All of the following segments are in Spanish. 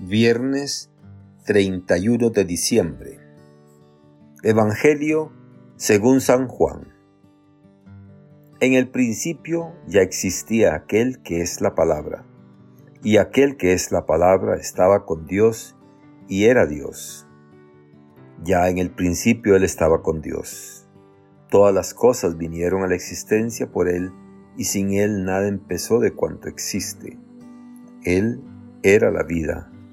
Viernes 31 de diciembre. Evangelio según San Juan. En el principio ya existía aquel que es la palabra, y aquel que es la palabra estaba con Dios y era Dios. Ya en el principio Él estaba con Dios. Todas las cosas vinieron a la existencia por Él, y sin Él nada empezó de cuanto existe. Él era la vida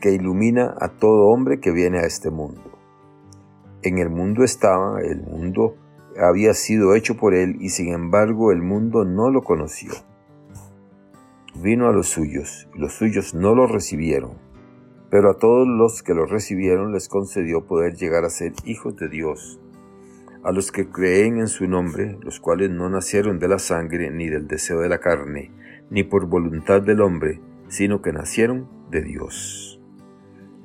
que ilumina a todo hombre que viene a este mundo. En el mundo estaba, el mundo había sido hecho por él y sin embargo el mundo no lo conoció. Vino a los suyos y los suyos no lo recibieron, pero a todos los que lo recibieron les concedió poder llegar a ser hijos de Dios, a los que creen en su nombre, los cuales no nacieron de la sangre ni del deseo de la carne, ni por voluntad del hombre, sino que nacieron de Dios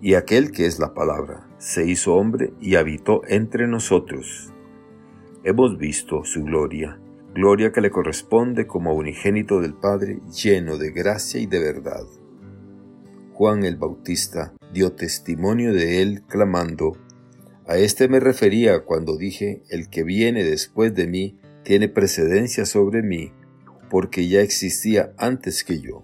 y aquel que es la palabra se hizo hombre y habitó entre nosotros. Hemos visto su gloria, gloria que le corresponde como unigénito del Padre, lleno de gracia y de verdad. Juan el Bautista dio testimonio de él clamando, A este me refería cuando dije, el que viene después de mí tiene precedencia sobre mí, porque ya existía antes que yo.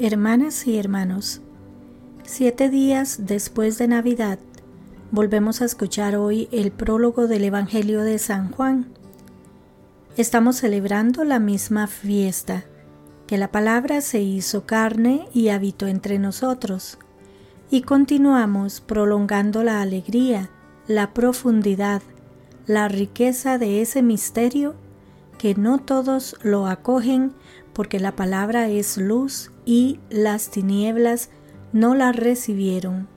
Hermanas y hermanos, siete días después de Navidad, volvemos a escuchar hoy el prólogo del Evangelio de San Juan. Estamos celebrando la misma fiesta, que la palabra se hizo carne y habitó entre nosotros, y continuamos prolongando la alegría, la profundidad, la riqueza de ese misterio que no todos lo acogen porque la palabra es luz y las tinieblas no la recibieron.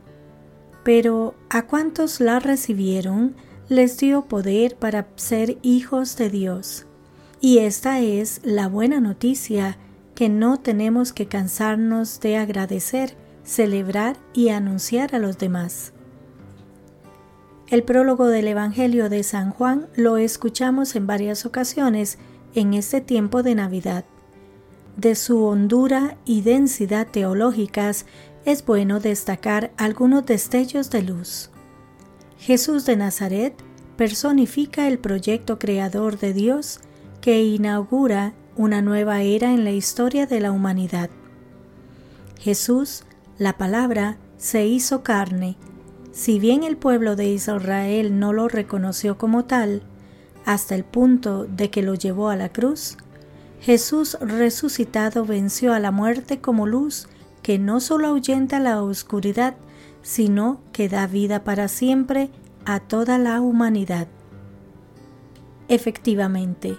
Pero a cuantos la recibieron, les dio poder para ser hijos de Dios. Y esta es la buena noticia que no tenemos que cansarnos de agradecer, celebrar y anunciar a los demás. El prólogo del Evangelio de San Juan lo escuchamos en varias ocasiones en este tiempo de Navidad de su hondura y densidad teológicas, es bueno destacar algunos destellos de luz. Jesús de Nazaret personifica el proyecto creador de Dios que inaugura una nueva era en la historia de la humanidad. Jesús, la palabra, se hizo carne. Si bien el pueblo de Israel no lo reconoció como tal, hasta el punto de que lo llevó a la cruz, Jesús resucitado venció a la muerte como luz que no solo ahuyenta la oscuridad, sino que da vida para siempre a toda la humanidad. Efectivamente,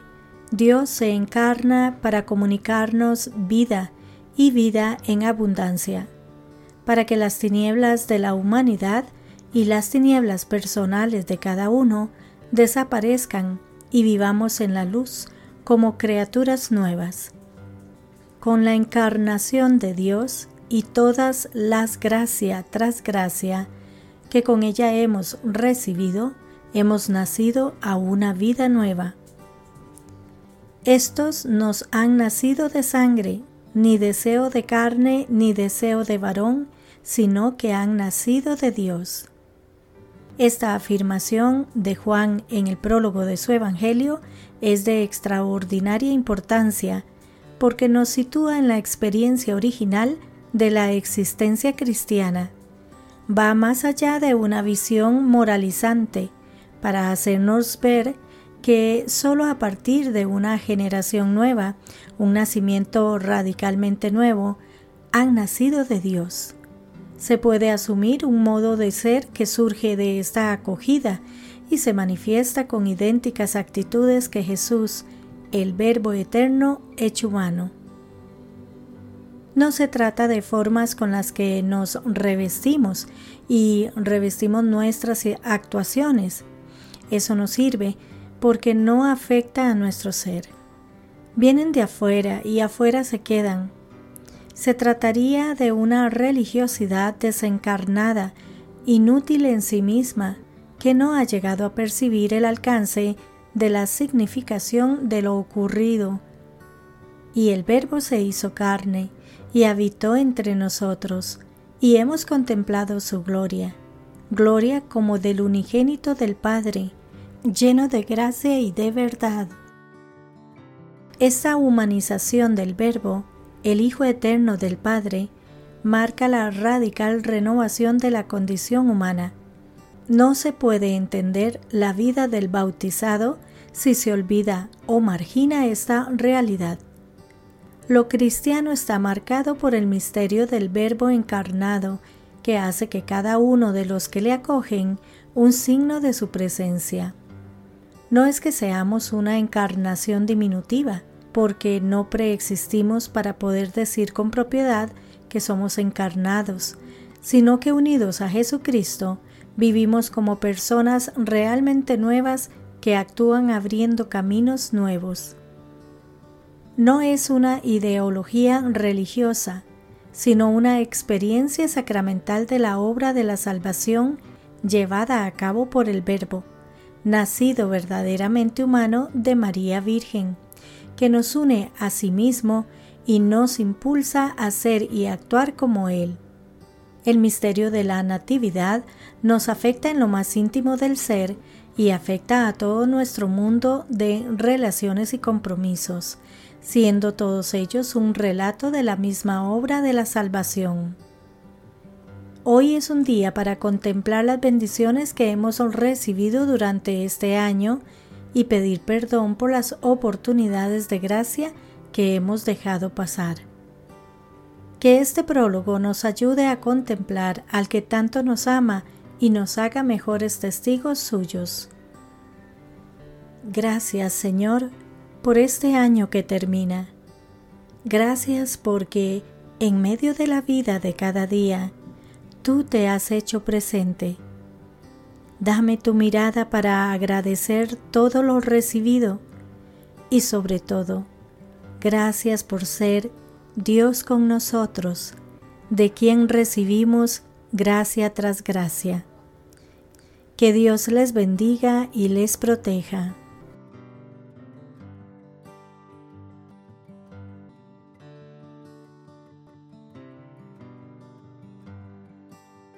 Dios se encarna para comunicarnos vida y vida en abundancia, para que las tinieblas de la humanidad y las tinieblas personales de cada uno desaparezcan y vivamos en la luz como criaturas nuevas. Con la encarnación de Dios y todas las gracia tras gracia que con ella hemos recibido, hemos nacido a una vida nueva. Estos nos han nacido de sangre, ni deseo de carne, ni deseo de varón, sino que han nacido de Dios. Esta afirmación de Juan en el prólogo de su Evangelio es de extraordinaria importancia porque nos sitúa en la experiencia original de la existencia cristiana va más allá de una visión moralizante para hacernos ver que solo a partir de una generación nueva, un nacimiento radicalmente nuevo, han nacido de Dios. Se puede asumir un modo de ser que surge de esta acogida y se manifiesta con idénticas actitudes que Jesús, el Verbo eterno hecho humano. No se trata de formas con las que nos revestimos y revestimos nuestras actuaciones. Eso nos sirve porque no afecta a nuestro ser. Vienen de afuera y afuera se quedan. Se trataría de una religiosidad desencarnada, inútil en sí misma, que no ha llegado a percibir el alcance de la significación de lo ocurrido. Y el Verbo se hizo carne y habitó entre nosotros, y hemos contemplado su gloria, gloria como del unigénito del Padre, lleno de gracia y de verdad. Esta humanización del Verbo, el Hijo Eterno del Padre, marca la radical renovación de la condición humana. No se puede entender la vida del bautizado si se olvida o margina esta realidad. Lo cristiano está marcado por el misterio del Verbo encarnado, que hace que cada uno de los que le acogen un signo de su presencia. No es que seamos una encarnación diminutiva, porque no preexistimos para poder decir con propiedad que somos encarnados, sino que unidos a Jesucristo vivimos como personas realmente nuevas que actúan abriendo caminos nuevos. No es una ideología religiosa, sino una experiencia sacramental de la obra de la salvación llevada a cabo por el Verbo, nacido verdaderamente humano de María Virgen, que nos une a sí mismo y nos impulsa a ser y actuar como Él. El misterio de la Natividad nos afecta en lo más íntimo del ser y afecta a todo nuestro mundo de relaciones y compromisos, siendo todos ellos un relato de la misma obra de la salvación. Hoy es un día para contemplar las bendiciones que hemos recibido durante este año y pedir perdón por las oportunidades de gracia que hemos dejado pasar. Que este prólogo nos ayude a contemplar al que tanto nos ama y nos haga mejores testigos suyos. Gracias Señor por este año que termina. Gracias porque en medio de la vida de cada día, tú te has hecho presente. Dame tu mirada para agradecer todo lo recibido y sobre todo, gracias por ser Dios con nosotros, de quien recibimos gracia tras gracia. Que Dios les bendiga y les proteja.